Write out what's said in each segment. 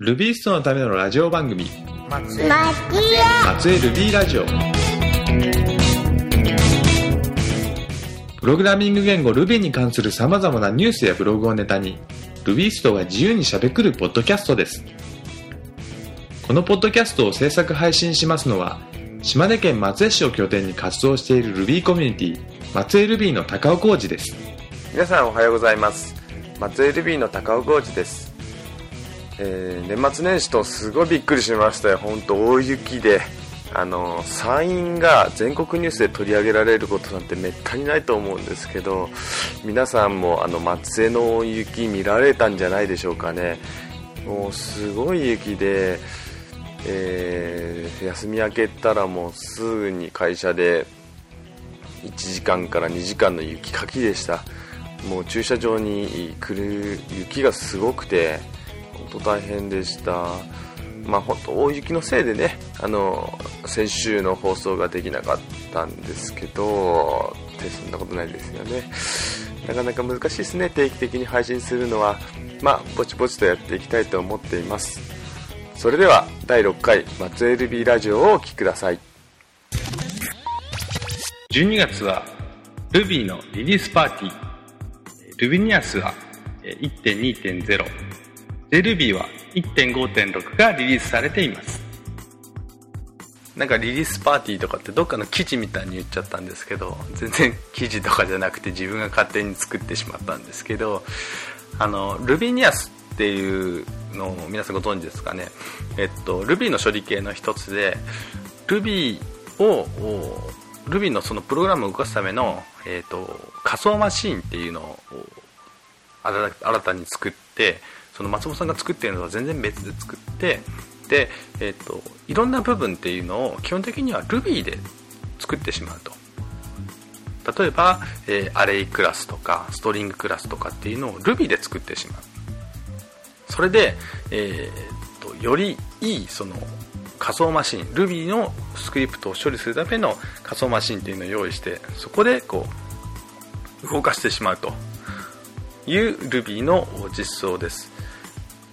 ルビーストのためのラジオ番組。松江。松江ルビーラジオ。プログラミング言語ルビーに関する様々なニュースやブログをネタにルビーストが自由にしゃべくるポッドキャストです。このポッドキャストを制作配信しますのは島根県松江市を拠点に活動しているルビーコミュニティ松江ルビーの高尾浩二です。皆さんおはようございます。松江ルビーの高尾浩二です、えー年末年始とすごいびっくりしましたよ本当大雪であの山陰が全国ニュースで取り上げられることなんてめったにないと思うんですけど皆さんもあの松江の大雪見られたんじゃないでしょうかね。もうすごい雪で、えー休み明けたらもうすぐに会社で1時間から2時間の雪かきでした。もう駐車場に来る雪がすごくて当大変でした。まあ本当大雪のせいでねあの先週の放送ができなかったんですけどってそんなことないですよね。なかなか難しいですね。定期的に配信するのは。まあぼちぼちとやっていきたいと思っています。それでは第6回松 LB ラジオをお聴きください。12月は Ruby のリリースパーティー。Rubinias は1.2.0 JRuby は1.5.6がリリースされています。なんかリリースパーティーとかってどっかの記事みたいに言っちゃったんですけど全然記事とかじゃなくて自分が勝手に作ってしまったんですけどあの Rubinias っていうのを皆さんご存知ですかね？えっと Ruby の処理系の一つで Ruby をお Ruby のそのプログラムを動かすための、えっと仮想マシンっていうのを新たに作ってその松本さんが作っているのは全然別で作ってで、えー、といろんな部分っていうのを基本的には Ruby で作ってしまうと例えば、えーアレイクラスとかストリングクラスとかっていうのを Ruby で作ってしまうそれで、えー、とよりいいその仮想マシン Ruby のスクリプトを処理するための仮想マシンっていうのを用意してそこでこう動かしてしまうという Ruby の実装です。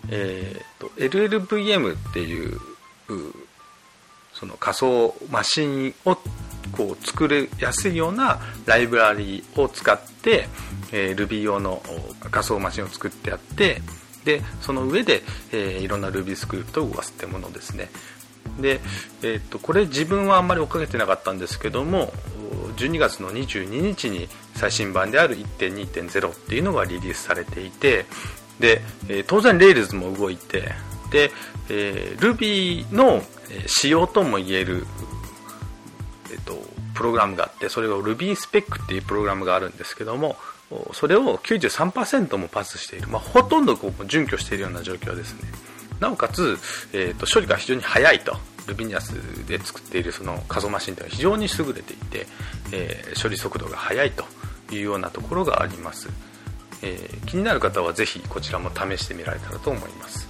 えーと LLVM っていうその仮想マシンをこう作れやすいようなライブラリを使って、えー Ruby 用の仮想マシンを作ってあってでその上で、えーいろんな Ruby スクリプトを動かすってものですね。で、えー、とこれ自分はあんまり追っかけてなかったんですけども12月の22日に最新版である1.2.0っていうのがリリースされていてで、え当然 Rails も動いてで、えー Ruby の仕様ともいえる、えっとプログラムがあってそれを RubySpec っていうプログラムがあるんですけどもそれを93%もパスしている、まあ、ほとんどこう準拠しているような状況ですね。なおかつ、えー、と処理が非常に早いと Rubinias で作っているその仮想マシンというのは非常に優れていて、えー処理速度が速いというようなところがあります、えー気になる方はぜひこちらも試してみられたらと思います。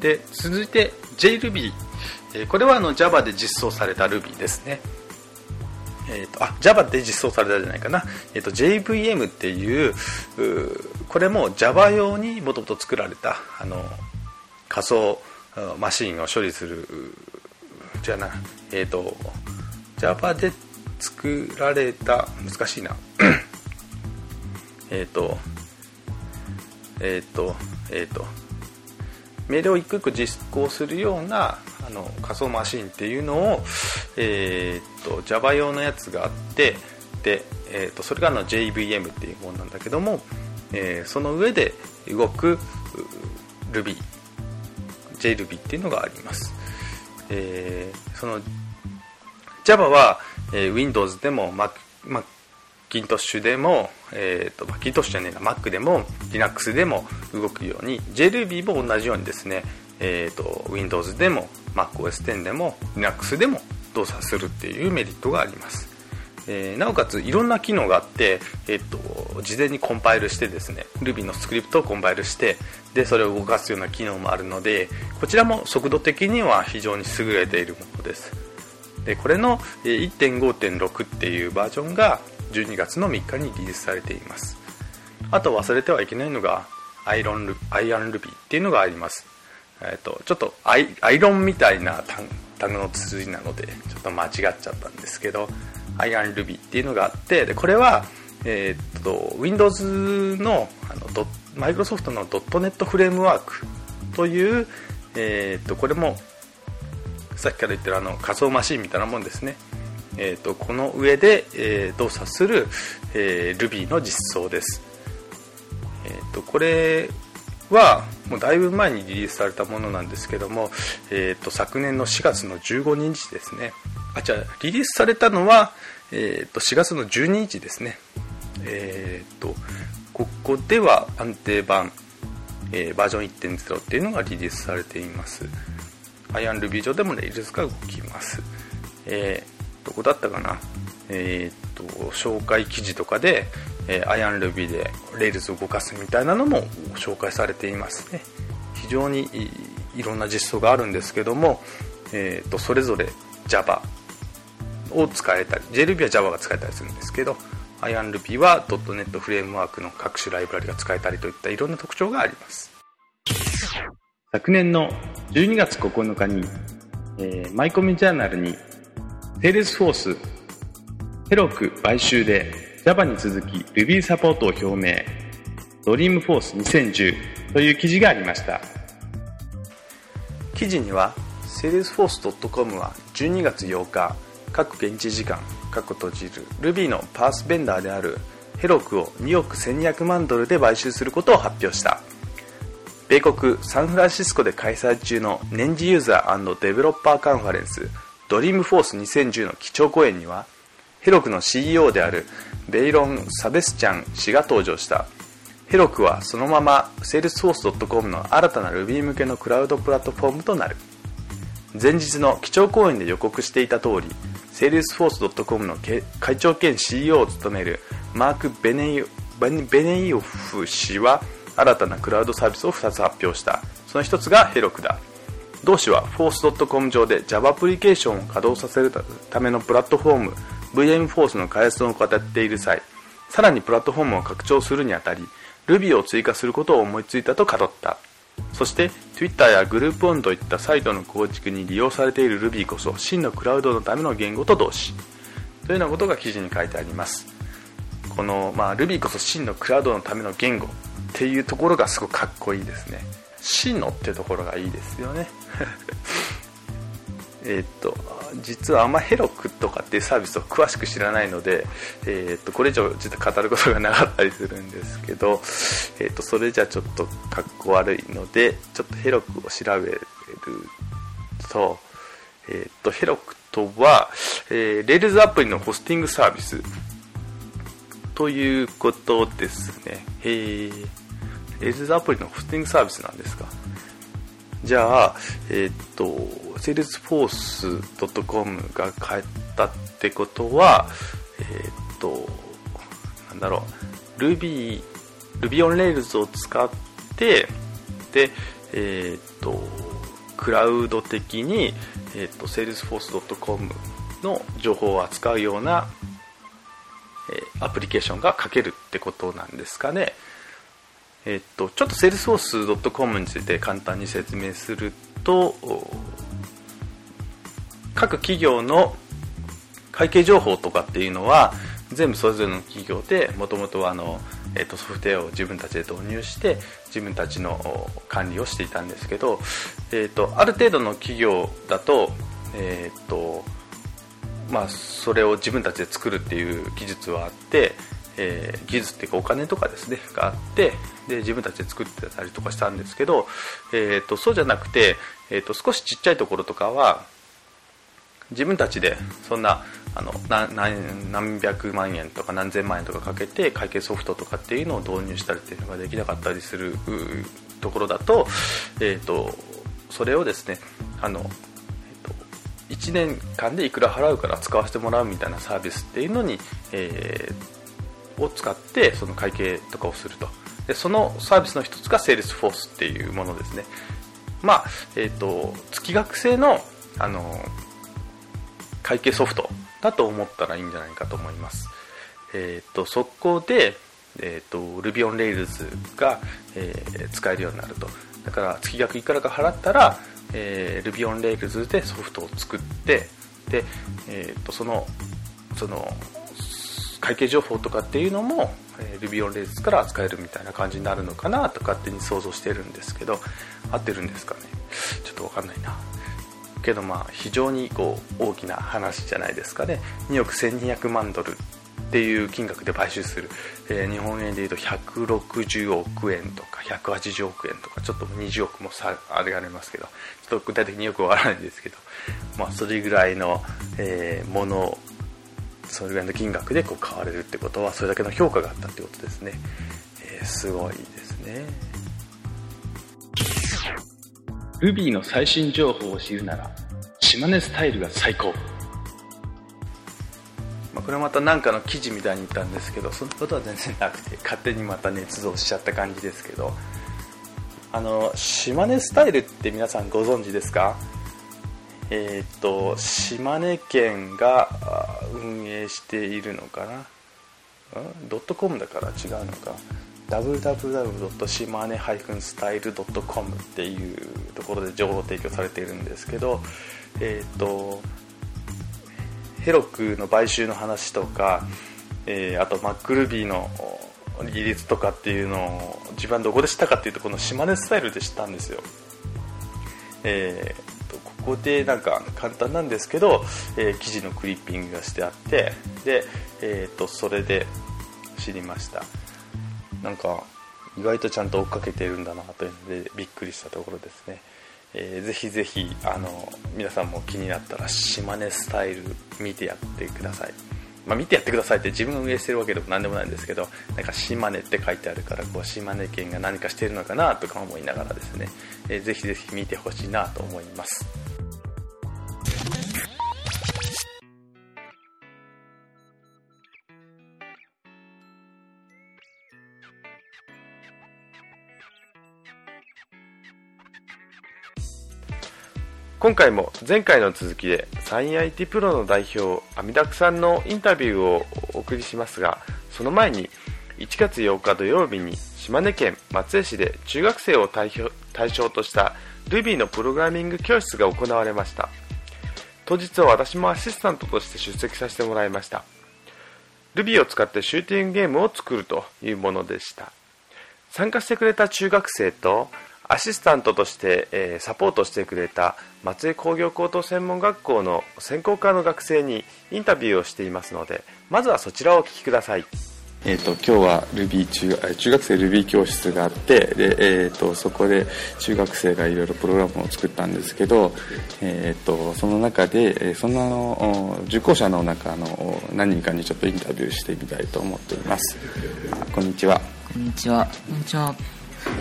で続いて JRuby、えーこれはあの Java で実装された Ruby ですね。えーとあ Java で実装されたじゃないかな、えー、と JVM っていうこれも Java 用にもともと作られたあの仮想マシンを処理するじゃなえっ、と Java で作られた難しいな。えっとえっ、とえっ、と命令を一個一個実行するようなあの仮想マシンっていうのを、えー、と Java 用のやつがあってで、えー、とそれがあの JVM っていうものなんだけども、えーその上で動く Ruby JRuby っていうのがあります、えーその Java は、えー Windows でも Mac Macintosh でも、えー、と Macintosh じゃねえな Mac でも Linux でも動くように JRuby も同じようにですね、えー、と Windows でも MacOS10 でも Linux でも動作するっていうメリットがあります、えーなおかついろんな機能があって、えー、と事前にコンパイルしてですね Ruby のスクリプトをコンパイルしてでそれを動かすような機能もあるのでこちらも速度的には非常に優れているものです。でこれの1.5.6っていうバージョンが12月の3日にリリースされています。あと忘れてはいけないのがアイロンルアイアンルビーっていうのがあります。えーと、ちょっとアイアイロンみたいなタグの綴りなのでちょっと間違っちゃったんですけどアイアンルビーっていうのがあってでこれは、えーと、Windows のあのドマイクロソフトのドットネットフレームワークという、えーと、これもさっきから言ってるあの仮想マシンみたいなもんですね、えー、とこの上で、えー、動作する、えー、Ruby の実装です、えー、とこれはもうだいぶ前にリリースされたものなんですけども、えー、と昨年の4月の15日ですね。あじゃあリリースされたのは、えー、と4月の12日ですね。えっ、ー、とここでは安定版、えー、バージョン1.0っていうのがリリースされています。IronRuby 上でも Rails が動きます。えー、どこだったかな？えっ、と紹介記事とかで、えー、IronRuby で Rails を動かすみたいなのも紹介されていますね。非常にいろんな実装があるんですけども、えーと、それぞれ Java を使えたり JRuby は Java が使えたりするんですけど IronRuby は .NET フレームワークの各種ライブラリが使えたりといったいろんな特徴があります。昨年の12月9日に、えー、マイコミジャーナルに Salesforce ヘロク買収で Java に続き Ruby サポートを表明。DreamForce2010 という記事がありました。記事には Salesforce.com は12月8日各現地時間各閉じる Ruby の PaaS ベンダーである Heroku を2億1200万ドルで買収することを発表した。米国サンフランシスコで開催中の年次ユーザーデベロッパーカンファレンスドリームフォース2010の基調講演にはヘロクの CEO であるベイロン・サベスチャン氏が登場した。 Heroku はそのまま Salesforce.com の新たな Ruby 向けのクラウドプラットフォームとなる。前日の基調講演で予告していた通り Salesforce.com の会長兼 CEO を務めるマーク・ベネイベネイオフ氏は新たなクラウドサービスを2つ発表した。その1つがヘロクだ。同氏は Force.com 上で Java アプリケーションを稼働させるためのプラットフォーム VMForce の開発を語っている際さらにプラットフォームを拡張するにあたり Ruby を追加することを思いついたと語った。そして Twitter やグループオンといったサイトの構築に利用されている Ruby こそ真のクラウドのための言語と同志というようなことが記事に書いてあります。この、まあ、Ruby こそ真のクラウドのための言語っていうところがすごくかっこいいですね。真のっていうところがいいですよね。えっと実はあんまヘロクとかっていうサービスを詳しく知らないので、えっとこれ以上実は語ることがなかったりするんですけど、えっとそれじゃちょっとかっこ悪いのでちょっとヘロクを調べると,、えっとヘロクとは、えー、レールズアプリのホスティングサービスということですね。へえレールズアプリのホスティングサービスなんですか？じゃあ、えっ、と、salesforce.com が変えたってことは、えっ、と、なんだろう、Ruby、Ruby on Rails を使って、で、えっ、と、クラウド的に、えっ、と、salesforce.com の情報を扱うような、えアプリケーションが書けるってことなんですかね。えっと、ちょっと salesforce.com について簡単に説明すると各企業の会計情報とかっていうのは全部それぞれの企業でもともとはあの、えー、とソフトウェアを自分たちで導入して自分たちの管理をしていたんですけど、えーと、ある程度の企業だと,、えーとまあ、それを自分たちで作るっていう技術はあってえー、技術っていうかお金とかですねがあってで自分たちで作ってたりとかしたんですけど、えーと、そうじゃなくて、えーと、少しちっちゃいところとかは自分たちでそんなあの何百万円とか何千万円とかかけて会計ソフトとかっていうのを導入したりっていうのができなかったりするところだと,、えーと、それをですねあの、1年間でいくら払うから使わせてもらうみたいなサービスっていうのに、えーを使ってその会計とかをすると。でそのサービスの一つが Salesforce っていうものですね。まあえっ、ー、と月額制のあの会計ソフトだと思ったらいいんじゃないかと思います。えっ、ー、とそこでえーと、Ruby on Rails が、えー、使えるようになると。だから月額いくらか払ったら、えー、Ruby on Rails でソフトを作ってで、えー、とそのその会計情報とかっていうのも、えー、Ruby on Rails から扱えるみたいな感じになるのかなと勝手に想像してるんですけど合ってるんですかね？ちょっと分かんないな。けどまあ非常にこう大きな話じゃないですかね。2億1200万ドルっていう金額で買収する、えー、日本円でいうと160億円とか180億円とかちょっと20億もさあれがありますけどちょっと具体的によくわからないんですけど、まあ、それぐらいの、えー、ものそれぐらいの金額でこう買われるってことはそれだけの評価があったってことですね、えー、すごいですね。Ruby の最新情報を知るなら島根スタイルが最高。まあ、これまた何かの記事みたいに言ったんですけどそんなことは全然なくて勝手にまた捏造しちゃった感じですけど。あの島根スタイルって皆さんご存知ですか？えー、と島根県が運営しているのかな？ドットコムだから違うのか？www. 島根 -style.com っていうところで情報提供されているんですけどえー、とヘロクの買収の話とか、えー、あとマックルビーの技術とかっていうのを自分はどこで知ったかっていうとこの島根スタイルで知ったんですよ、えー、ここでなんか簡単なんですけど、えー、記事のクリッピングがしてあってで、えーと、それで知りました。なんか意外とちゃんと追っかけてるんだなというのでびっくりしたところですね。えー、ぜひぜひあの皆さんも気になったら島根スタイル見てやってください、まあ、見てやってくださいって自分が運営してるわけでも何でもないんですけどなんか島根って書いてあるからこう島根県が何かしてるのかなとか思いながらですね、えー、ぜひぜひ見てほしいなと思います。今回も前回の続きでサイン IT プロの代表阿弥陀さんのインタビューをお送りしますがその前に1月8日土曜日に島根県松江市で中学生を対象とした Ruby のプログラミング教室が行われました。当日は私もアシスタントとして出席させてもらいました。Ruby を使ってシューティングゲームを作るというものでした。参加してくれた中学生とアシスタントとして、えー、サポートしてくれた松江工業高等専門学校の専攻科の学生にインタビューをしていますのでまずはそちらをお聞きください。えーと、今日は Ruby 中中学生 Ruby 教室があってで、えーと、そこで中学生がいろいろプログラムを作ったんですけど、えーと、その中でその受講者の中の何人かにちょっとインタビューしてみたいと思っています。こんにちは。こんにちは。こんにちは。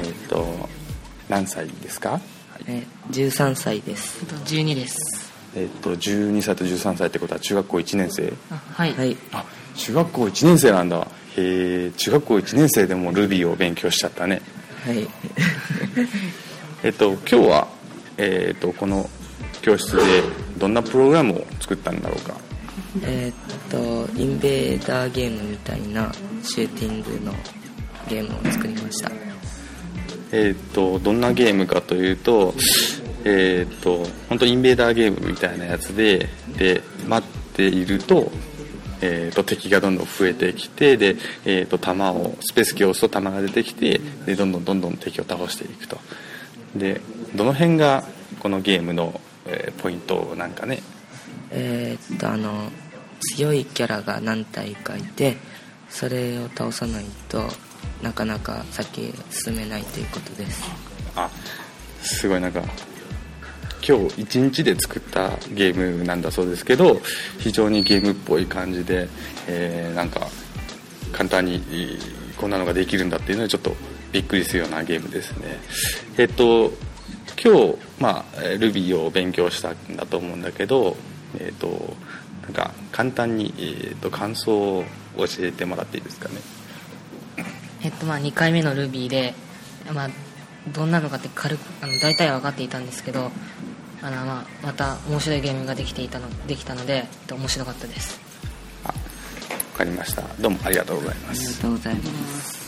えっ、ー、と何歳ですか、えー、13歳です。12です。えっと12歳と13歳ってことは中学校1年生？はい、はい、あ中学校1年生なんだ。へえ中学校1年生でもルビーを勉強しちゃったね。はい。えっと今日はえー、っとこの教室でどんなプログラムを作ったんだろうか？えっとインベーダーゲームみたいなシューティングのゲームを作りましたえーと、どんなゲームかというと,、えーと、本当インベーダーゲームみたいなやつでで待っていると,、えーと、敵がどんどん増えてきてで、えー、と弾をスペースキーを押すと弾が出てきてでどんどんどんどん敵を倒していくと。でどの辺がこのゲームの、えー、ポイントなんかね？えー、っとあの強いキャラが何体かいてそれを倒さないとなかなか先進めないということです。あすごいなんか今日一日で作ったゲームなんだそうですけど非常にゲームっぽい感じで、えー、なんか簡単にこんなのができるんだっていうのはちょっとびっくりするようなゲームですね。えっと今日まあ Ruby を勉強したんだと思うんだけどえっとなんか簡単に、えー、と感想を教えてもらっていいですかね。えっとまあ2回目の Ruby で、まあ、どんなのかって軽くあの大体は分かっていたんですけどあの、まあ、また面白いゲームができていたのできたので面白かったです。あ分かりました。どうもありがとうございます。ありがとうございます。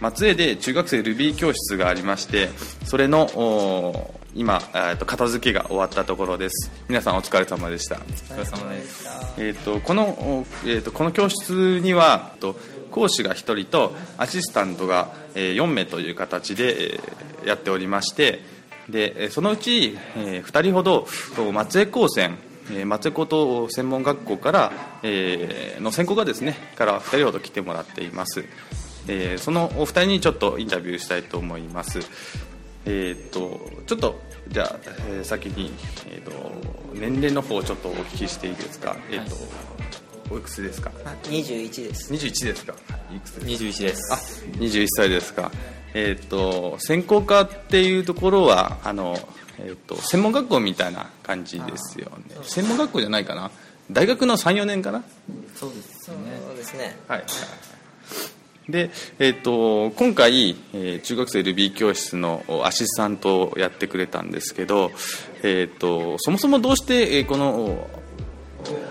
松江で中学生 Ruby 教室がありましてそれのお今、えーと片付けが終わったところです。皆さんお疲れ様でした。お疲れ様ですえー、とこの、おえー、とこの教室にはえーと講師が1人とアシスタントが、えー4名という形で、えーやっておりましてでえーそのうち、え2人ほどと松江高専えー松江高等専門学校から、えーの専攻がですねから2人ほど来てもらっています、えーそのお二人にちょっとインタビューしたいと思いますえー、とちょっとじゃあ、えー先に、えー、と年齢の方をちょっとお聞きしていいですか、えーとおいくつですか？あ21です。21ですか？い。くつですか？21です。あ21歳ですか。えっ、と専攻科っていうところはあの、えー、と専門学校みたいな感じですよね。専門学校じゃないかな。大学の34年かな？そうですそうですね。はいで、えー、と今回、えー中学生 Ruby 教室のアシスタントをやってくれたんですけど、えー、とそもそもどうして、えーこの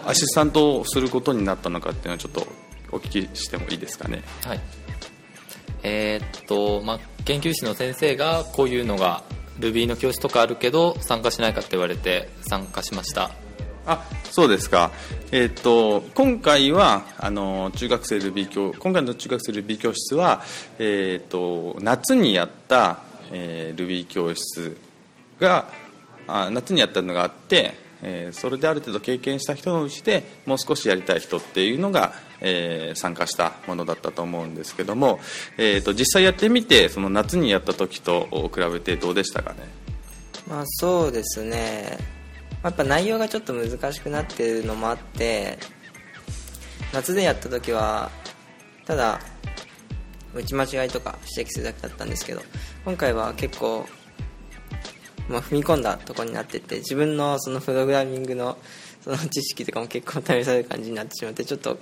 アシスタントをすることになったのかっていうのをちょっとお聞きしてもいいですかね？はい。えーっとまあ研究室の先生がこういうのが Ruby の教室とかあるけど参加しないかって言われて参加しました。あそうですか、えー、と今回はあの中学生 Ruby 教今回の中学生 Ruby 教室は、えー、と夏にやった、えー Ruby 教室があ夏にやったのがあって、えーそれである程度経験した人のうちでもう少しやりたい人っていうのが、えー参加したものだったと思うんですけども、えー、と実際やってみてその夏にやった時と比べてどうでしたかね？まあそうですね。やっぱ内容がちょっと難しくなってるのもあって夏でやった時はただ打ち間違いとか指摘するだけだったんですけど今回は結構、まあ、踏み込んだところになってて自分のそのプログラミングのその知識とかも結構試される感じになってしまってちょっと、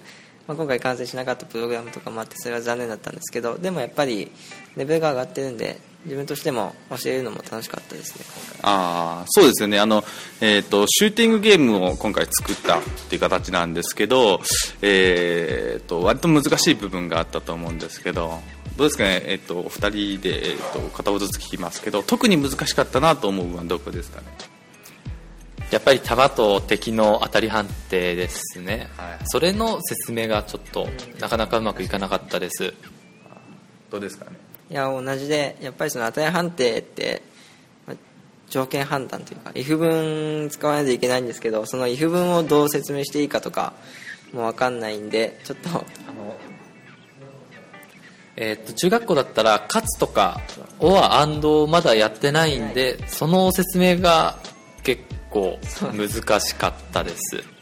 まあ、今回完成しなかったプログラムとかもあってそれは残念だったんですけどでもやっぱりレベルが上がってるんで自分としても教えるのも楽しかったですねああそうですよね。あの、えー、とシューティングゲームを今回作ったっていう形なんですけど、えー、と割と難しい部分があったと思うんですけどどうですかね、えー、とお二人で、えー、と片方ずつ聞きますけど特に難しかったなと思う部分はどこですかね？やっぱり弾と敵の当たり判定ですね、はい。それの説明がちょっとなかなかうまくいかなかったです。どうですかね？いや同じでやっぱりその値判定ってまあ条件判断というか if 文使わないといけないんですけどその if 文をどう説明していいかとかも分かんないんでちょっとえーっと中学校だったら「勝つ」とか「or」「and」まだやってないんでその説明が結構難しかったです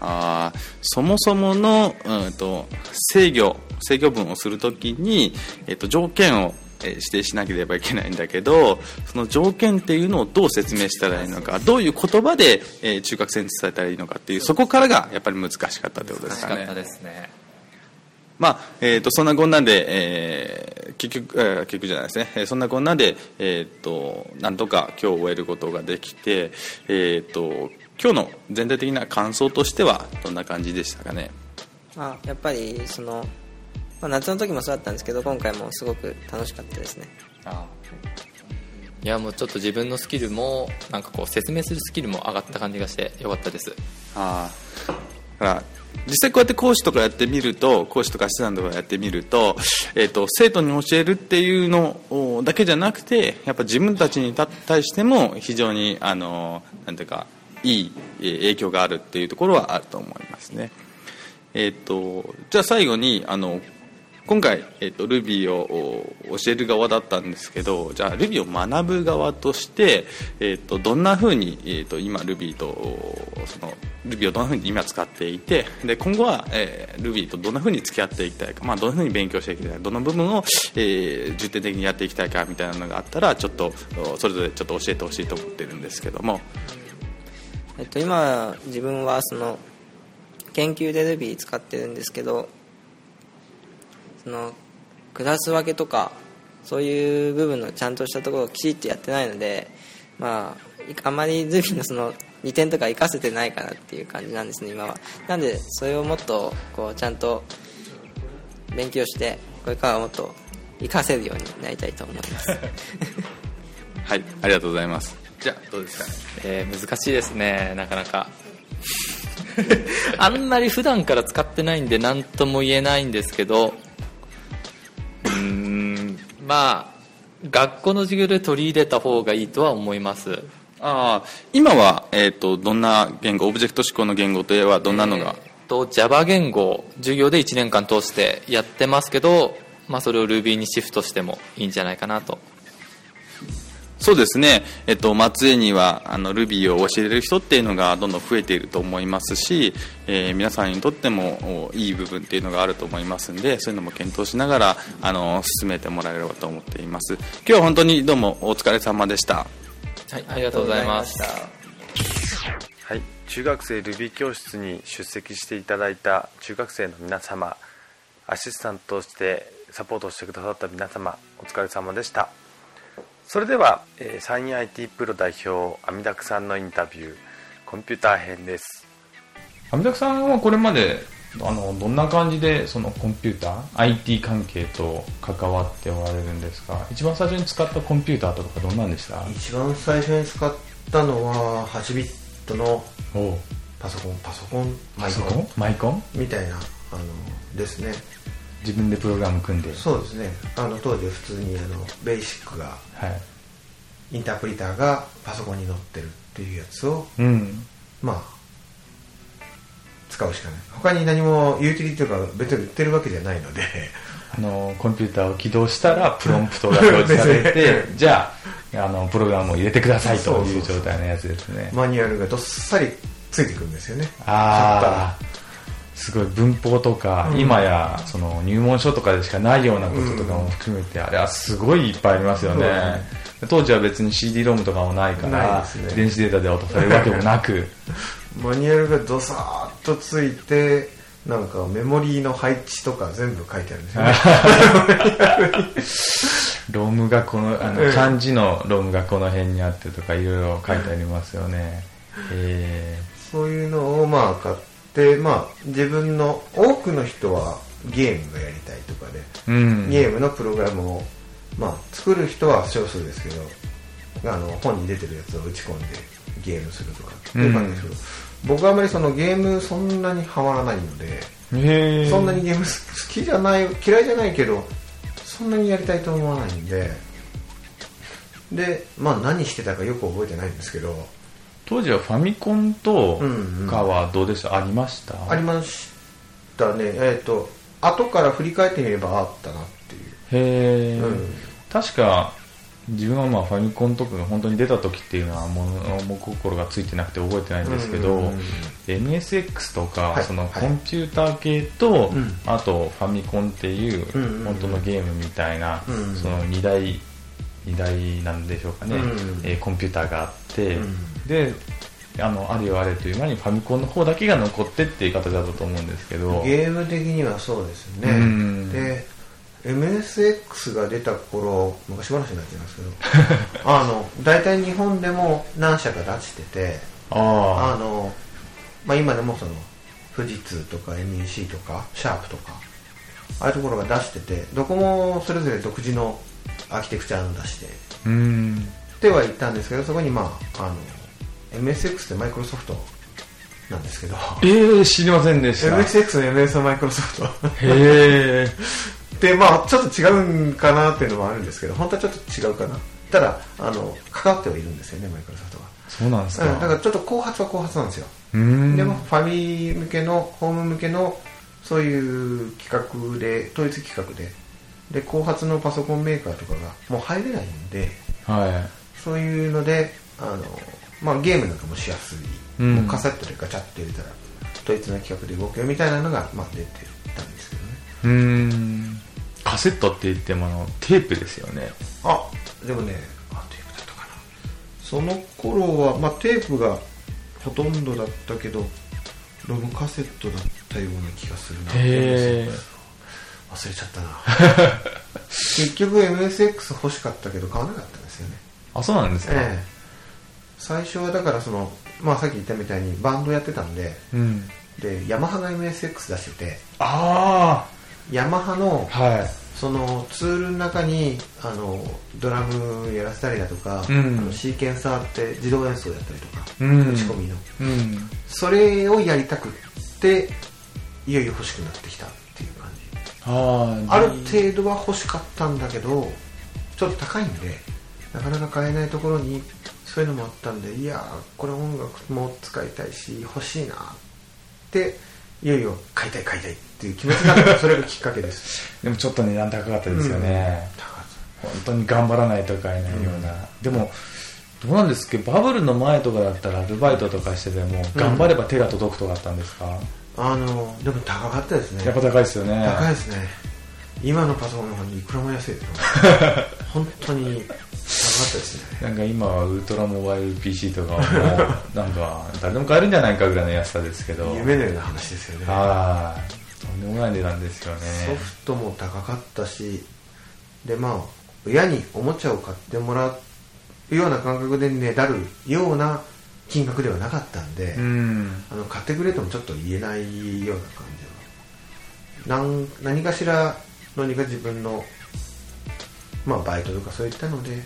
あーそもそもの、うん、と制御制御文をするときに、えっと条件をえー指定しなければいけないんだけどその条件っていうのをどう説明したらいいのかどういう言葉で、えー中学生に伝えたらいいのかっていうそこからがやっぱり難しかったってことですかね。難しかったですね。まあえー、とそんなこんなで、えー結局、えー結局じゃないですね、えーそんなこんなで、えー、となんとか今日終えることができて、えー、と今日の全体的な感想としてはどんな感じでしたかね？まあやっぱりその、まあ、夏の時もそうだったんですけど今回もすごく楽しかったですね。いやもうちょっと自分のスキルもなんかこう説明するスキルも上がった感じがしてよかったです。ああ。だから実際こうやって講師とかやってみると講師とかアシスタントとかやってみると,、えー、と生徒に教えるっていうのおだけじゃなくてやっぱ自分たちにた対しても非常にあのなんていうかいいえ影響があるっていうところはあると思いますね。えー、とじゃあ最後にあの今回、えー、と Ruby を教える側だったんですけどじゃあ Ruby を学ぶ側として、えー、とどんなふうに、えー、と今 Ruby とその Ruby をどんなふうに今使っていてで今後は、えー Ruby とどんなふうに付き合っていきたいか、まあ、どんなふうに勉強していきたいかどの部分を、えー重点的にやっていきたいかみたいなのがあったらちょっとそれぞれちょっと教えてほしいと思ってるんですけどもえっと、今自分はその研究で Ruby 使ってるんですけどそのクラス分けとかそういう部分のちゃんとしたところをきちっとやってないのでまああまり Ruby のその2点とか活かせてないかなっていう感じなんですね今は。なんでそれをもっとこうちゃんと勉強してこれからはもっと活かせるようになりたいと思います。はいありがとうございます。じゃあどうですか？えー難しいですねなかなか。あんまり普段から使ってないんで何とも言えないんですけどうーんまあ学校の授業で取り入れた方がいいとは思います。ああ今は、えー、とどんな言語？オブジェクト指向の言語といえばどんなのが、と Java 言語を授業で1年間通してやってますけど、まあ、それを Ruby にシフトしてもいいんじゃないかなとそうですね、えっと、松江にはあの Ruby を教える人っていうのがどんどん増えていると思いますし、えー皆さんにとってもおいい部分っていうのがあると思いますんでそういうのも検討しながらあの進めてもらえればと思っています。今日は本当にどうもお疲れ様でした。はいありがとうございますはい、中学生 Ruby 教室に出席していただいた中学生の皆様アシスタントとしてサポートしてくださった皆様お疲れ様でしたそれでは、えー、サイン IT プロ代表阿弥陀さんのインタビューコンピューター編です。阿弥陀さんはこれまであのどんな感じでそのコンピューター IT 関係と関わっておられるんですか？一番最初に使ったコンピューターとかどんなんでした？一番最初に使ったのは8ビットのパソコンパソコンマイコン？マイコン？みたいなあのですね自分でプログラム組んで。そうですね。あの当時は普通にあのベーシックがはい。インタープリターがパソコンに載ってるっていうやつをうん。まあ使うしかない。他に何もユーティリティとか別に売ってるわけじゃないので。あのコンピューターを起動したらプロンプトが表示されて じゃああのプログラムを入れてくださいという状態のやつですね。マニュアルがどっさりついてくるんですよね。ああすごい文法とか、うん。今やその入門書とかでしかないようなこととかも含めて、あれはすごいいっぱいありますよね。ね。当時は別に CD ロムとかもないからね。電子データで落とされるわけもなく。マニュアルがどさーっとついてなんかメモリーの配置とか全部書いてあるんですよね。ロムがこのあのうん。漢字のロムがこの辺にあってとかいろいろ書いてありますよね、えそういうのをまあ買ってまあ自分の多くの人はゲームがやりたいとかでーうん。ゲームのプログラムを、まあ、作る人は少数ですけどあの本に出てるやつを打ち込んでゲームするとかっていう感じですけど、僕はあまりそのゲームそんなにハマらないので、そんなにゲーム好きじゃない嫌いじゃないけどそんなにやりたいと思わないんででまあ何してたかよく覚えてないんですけど当時はファミコンとうんうん。かはどうでした、ありました？ありましたね。えっ、と後から振り返ってみればあったなっていう。へえ、うん。確か自分はまあファミコンとかが本当に出た時っていうのはもうもう心がついてなくて覚えてないんですけど、うんうんうん。MSX とか、はい。そのはいコンピューター系と、うんあとファミコンっていううんうんうん。本当のゲームみたいな、うんうん。その2大二大なんでしょうかね、うんうんえーコンピューターがあって、うんであのあれよあれという間にファミコンの方だけが残ってっていう形だったと思うんですけど。ゲーム的にはそうですね、うん。で MSX が出た頃昔話になっちゃいますけど。あの大体日本でも何社か出しててああの、まあ、今でもその富士通とか NEC とかシャープとかああいうところが出しててどこもそれぞれ独自のアーキテクチャを出してあうん。っては言ったんですけどそこにまああの MSX ってマイクロソフトなんですけど。えー、知りませんでした。MSX の MS はマイクロソフト。へえ でまあちょっと違うんかなっていうのもあるんですけど本当はちょっと違うかな。ただあの関わってはいるんですよねマイクロソフトは。そうなんですか、うんだからちょっと後発は後発なんですよ。でもファミ向けのホーム向けのそういう企画で統一企画で。で後発のパソコンメーカーとかがもう入れないんではい。そういうのであの、まあ、ゲームなんかもしやすい、うん。もうカセットでガチャって入れたら統一な企画で動けるみたいなのが、まあ、出てたんですけどね。うーん。カセットって言ってもあのテープですよね。あでもねあテープだったかな。その頃は、まあ、テープがほとんどだったけどロムカセットだったような気がするな。へ忘れちゃったな。結局 MSX 欲しかったけど買わなかったんですよね。あそうなんですか、ええ最初はだからその、まあ、さっき言ったみたいにバンドやってたんでうん。でヤマハが MSX 出しててあヤマハのあはい。そのツールの中にあのドラムやらせたりだとか、うん。あのシーケンサーって自動演奏やったりとか、うん。打ち込みの。うん。それをやりたくっていよいよ欲しくなってきたっていう感じ。あある程度は欲しかったんだけどちょっと高いんでなかなか買えないところにそういうのもあったんでいやーこれ音楽も使いたいし欲しいなっていよいよ買いたい買いたいっていう気持ちになったのがそれがきっかけです。でもちょっと値段高かったですよね、高かっ本当に頑張らないと買えないような、でもどうなんですけ？どバブルの前とかだったらアルバイトとかしてても、頑張れば手が届くとかあったんですか、たあのでも高かったですね。やっぱ高いですよね。高いですね。今のパソコンの方にいくらも安いですよ。本当にったですね。なんか今はウルトラモバイル PC とかはもう なんか誰でも買えるんじゃないかぐらいの安さですけど。夢のような話ですよね。はい。とんでもない値段ですよね。ソフトも高かったしでまあ親におもちゃを買ってもらうような感覚でねだるような金額ではなかったんで、うん。あの買ってくれともちょっと言えないような感じはなん何かしら何か自分の、まあ、バイトとかそういったので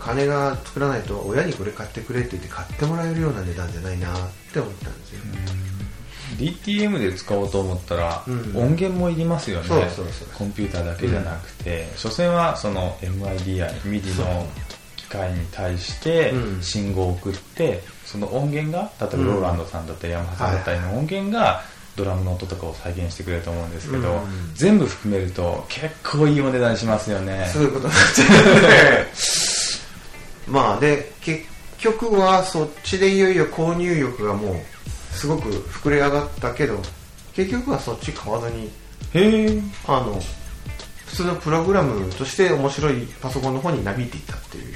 金が作らないと親にこれ買ってくれって言って買ってもらえるような値段じゃないなって思ったんですよ、DTM で使おうと思ったら、うん。音源もいりますよね。コンピューターだけじゃなくて、所詮はその MIDI MIDI の機械に対してうん。信号を送ってその音源が例えばうん。ローランドさんだったりヤマハさんだったりの音源がドラムの音とかを再現してくれると思うんですけど、うん。全部含めると結構いいお値段しますよね。そういうことになっちゃうね まあで結局はそっちでいよいよ購入欲がもうすごく膨れ上がったけど結局はそっち買わずにへえあの普通のプログラムとして面白いパソコンの方になびいていったっていう、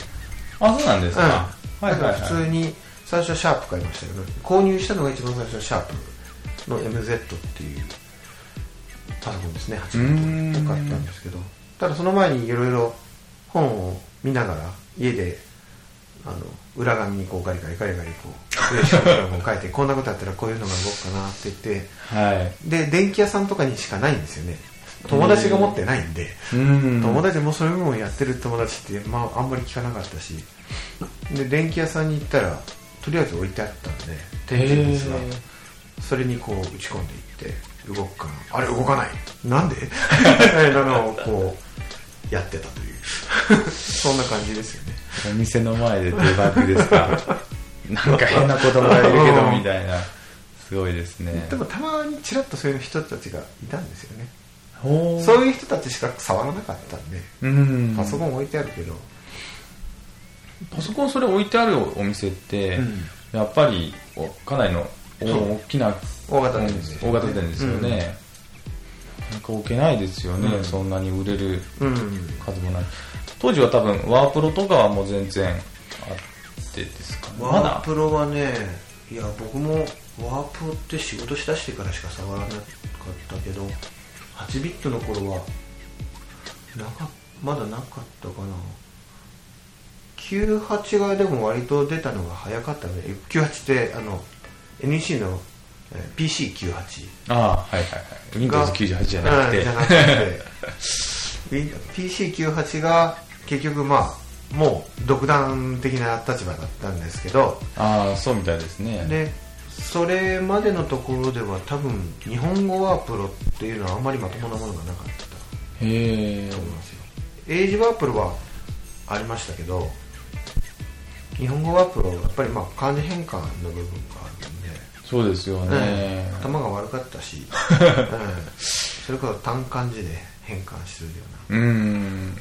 あそうなんですか、うん、はいはいだからはい。普通に最初はシャープ買いましたけど購入したのが一番最初はシャープの MZ っていうパソコンですね。8ビットを買ったんですけど。ただその前にいろいろ本を見ながら家であの裏紙にこうガリガリガリガリこうクエスチョンプログラムを書いてこんなことやったらこういうのが動くかなって言ってはい。で電気屋さんとかにしかないんですよね。友達が持ってないんでうん。友達もそういうものをやってる友達って、まあ、あんまり聞かなかったしで電気屋さんに行ったらとりあえず置いてあったんで電気ですがそれにこう打ち込んでいって動くかな。あれ動かない。なんで？みたいなのをこうやってたという。そんな感じですよねお店の前でデバッグですか？なんか変な子供がいるけどみたいな。すごいですね。でもたまにちらっとそういう人たちがいたんですよね。ほそういう人たちしか触らなかったんでうん。パソコン置いてあるけど。パソコンそれ置いてあるお店って、うん。やっぱりおかなりの大きな大型店ですよね。大型店ですよね、なんか置けないですよね、うん。そんなに売れるうん数もない。当時は多分ワープロとかはもう全然あってですかね。まワーだプロはねいや僕もワープロって仕事しだしてからしか触らなかったけど8ビットの頃はなかまだなかったかな。98がでも割と出たのが早かったね98ってあの NEC のえー PC98 ああはいはいはい。Windows98 じゃなくて。うんじゃなくて。Win- PC98 が結局まあもう独断的な立場だったんですけど。ああそうみたいですね。でそれまでのところでは多分日本語ワープロっていうのはあんまりまともなものがなかったへえ。と思いますよ。エイジワープロはありましたけど日本語ワープロはやっぱりまあ漢字変換の部分があるんでそうですよね、頭が悪かったし、うん。それこそ単漢字で変換するような。うん。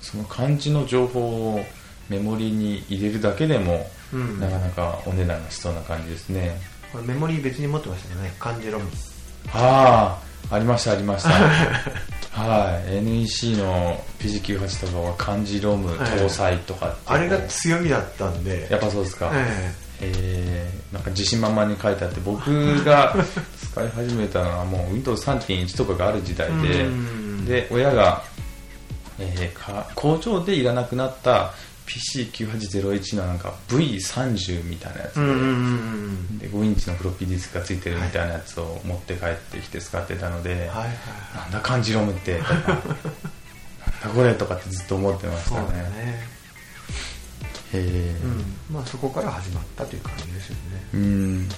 その漢字の情報をメモリに入れるだけでも、うん。なかなかお値段がしそうな感じですね。これメモリー別に持ってましたよね。漢字ロム。ああありましたありました。はい。NEC の PG98 とかは漢字ロム搭載とかっていうあれが強みだったんで。やっぱそうですか、ええーなんか自信満々に書いてあって僕が使い始めたのはもう Windows3.1 とかがある時代でうん。で親が、えーか工場でいらなくなった PC9801 のなんか V30 みたいなやつで,、で5インチのフロッピーディスクがついてるみたいなやつを持って帰ってきて使ってたので、はいはいなんだ漢字ロムってとか これとかってずっと思ってましたね。そうん。まあそこから始まったという感じですよね。うん。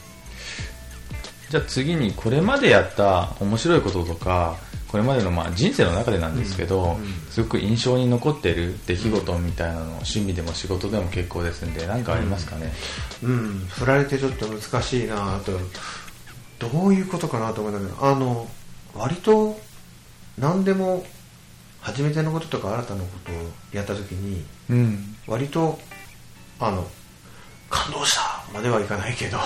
じゃあ次にこれまでやった面白いこととかこれまでのまあ人生の中でなんですけど、うん。うんすごく印象に残ってる出来事みたいなの趣味でも仕事でも結構ですんで何かありますかね、うん。振られてちょっと難しいなとどういうことかなと思うんだけどあの割と何でも初めてのこととか新たなことをやった時にうん。割とあの感動したまではいかないけど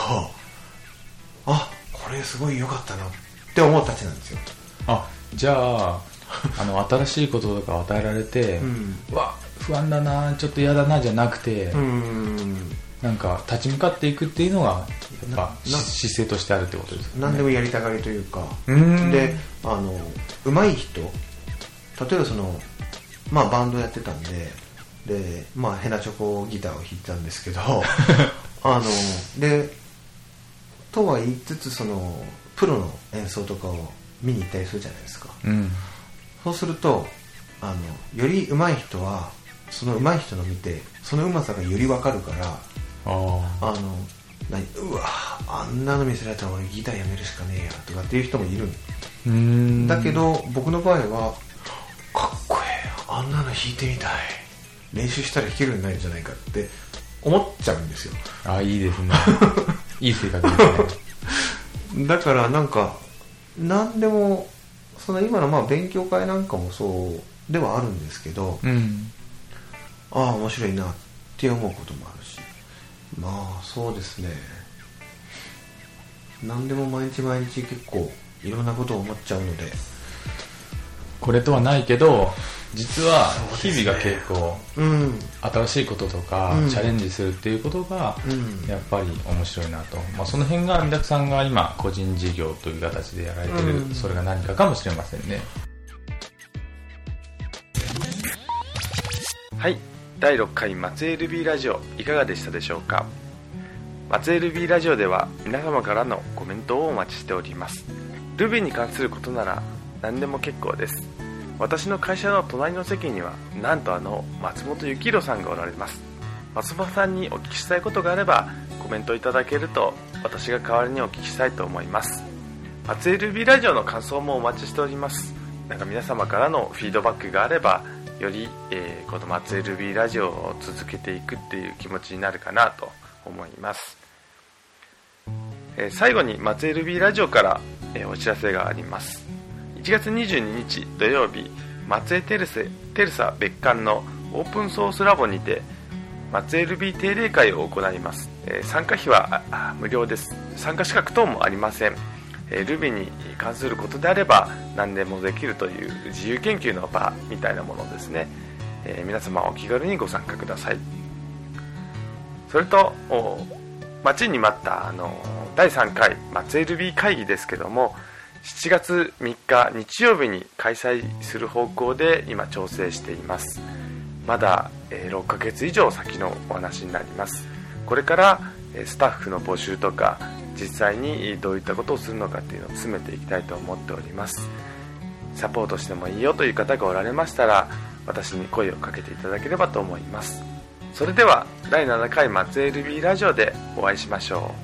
あこれすごい良かったなって思うたちなんですよ。あじゃああの新しいこととか与えられて、うん。うわ不安だなちょっと嫌だなじゃなくて、うん。なんか立ち向かっていくっていうのが姿勢としてあるってことですかね。何でもやりたがりというか。うん。であの上手い人例えばそのまあバンドやってたんででまあヘナチョコギターを弾いてたんですけど あのでとは言いつつそのプロの演奏とかを見に行ったりするじゃないですか。うん。そうするとあのより上手い人はその上手い人の見てその上手さがより分かるからああの何うわあんなの見せられたら俺ギターやめるしかねえやとかっていう人もいるん。だけど僕の場合はかっこええあんなの弾いてみたい練習したら弾けるようになるんじゃないかって思っちゃうんですよ。あいいですね。いい性格ですね。だからなんか何でもその今のまあ勉強会なんかもそうではあるんですけどうん。ああ面白いなって思うこともあるし。まあそうですね。何でも毎日毎日結構いろんなことを思っちゃうので。これとはないけど実は日々が結構うん。新しいこととか、うん。チャレンジするっていうことがうん。やっぱり面白いなと、まあ、その辺が三宅さんが今個人事業という形でやられてる、うん。それが何かかもしれませんね。はい。第6回松江 LB ラジオいかがでしたでしょうか？松江 LB ラジオでは皆様からのコメントをお待ちしております。ルビーに関することなら何でも結構です私の会社の隣の席にはなんとあの松本幸宏さんがおられます。松本さんにお聞きしたいことがあればコメントいただけると私が代わりにお聞きしたいと思います。松江 LB ラジオの感想もお待ちしております。なんか皆様からのフィードバックがあればより、えーこの松江 LB ラジオを続けていくっていう気持ちになるかなと思います、えー最後に松江 LB ラジオから、えーお知らせがあります。1月22日土曜日松江テルセテルサ別館のオープンソースラボにて松江 LB 定例会を行います、えー参加費は無料です。参加資格等もありません。えー Ruby に関することであれば何でもできるという自由研究の場みたいなものですね、えー皆様お気軽にご参加ください。それと待ちに待ったあの第3回松江 Ruby 会議ですけども7月3日日曜日に開催する方向で今調整しています。まだ、え6ヶ月以上先のお話になります。これからえスタッフの募集とか実際にどういったことをするのかっていうのを詰めていきたいと思っております。サポートしてもいいよという方がおられましたら私に声をかけていただければと思います。それでは第7回松江 LB ラジオでお会いしましょう。